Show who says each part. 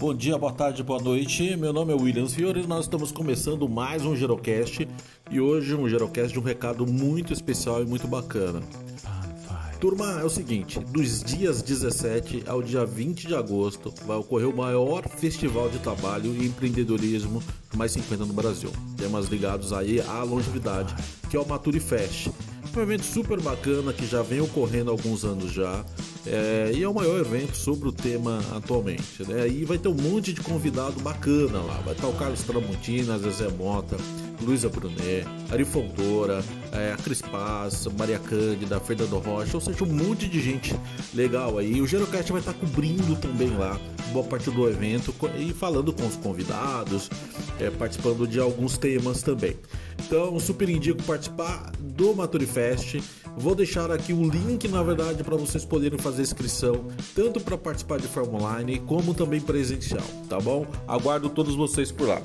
Speaker 1: Bom dia, boa tarde, boa noite. Meu nome é Williams Fiore e nós estamos começando mais um Gerocast e hoje um Gerocast de um recado muito especial e muito bacana. Turma, é o seguinte, dos dias 17 ao dia 20 de agosto vai ocorrer o maior festival de trabalho e empreendedorismo mais 50 no Brasil. Temas ligados aí à longevidade, que é o Maturi Fest. Um evento super bacana que já vem ocorrendo há alguns anos já. É, e é o maior evento sobre o tema atualmente. Né? E vai ter um monte de convidado bacana lá. Vai estar o Carlos Tramontina, Zezé Mota, Luísa Brunet, Ari Fontoura, é, Cris Paz, Maria Cândida, Fernando Rocha, ou seja, um monte de gente legal aí. O Gerocast vai estar cobrindo também lá boa parte do evento e falando com os convidados, é, participando de alguns temas também. Então, super indico participar do Maturifest. Vou deixar aqui o link, na verdade, para vocês poderem fazer inscrição, tanto para participar de forma online como também presencial, tá bom? Aguardo todos vocês por lá.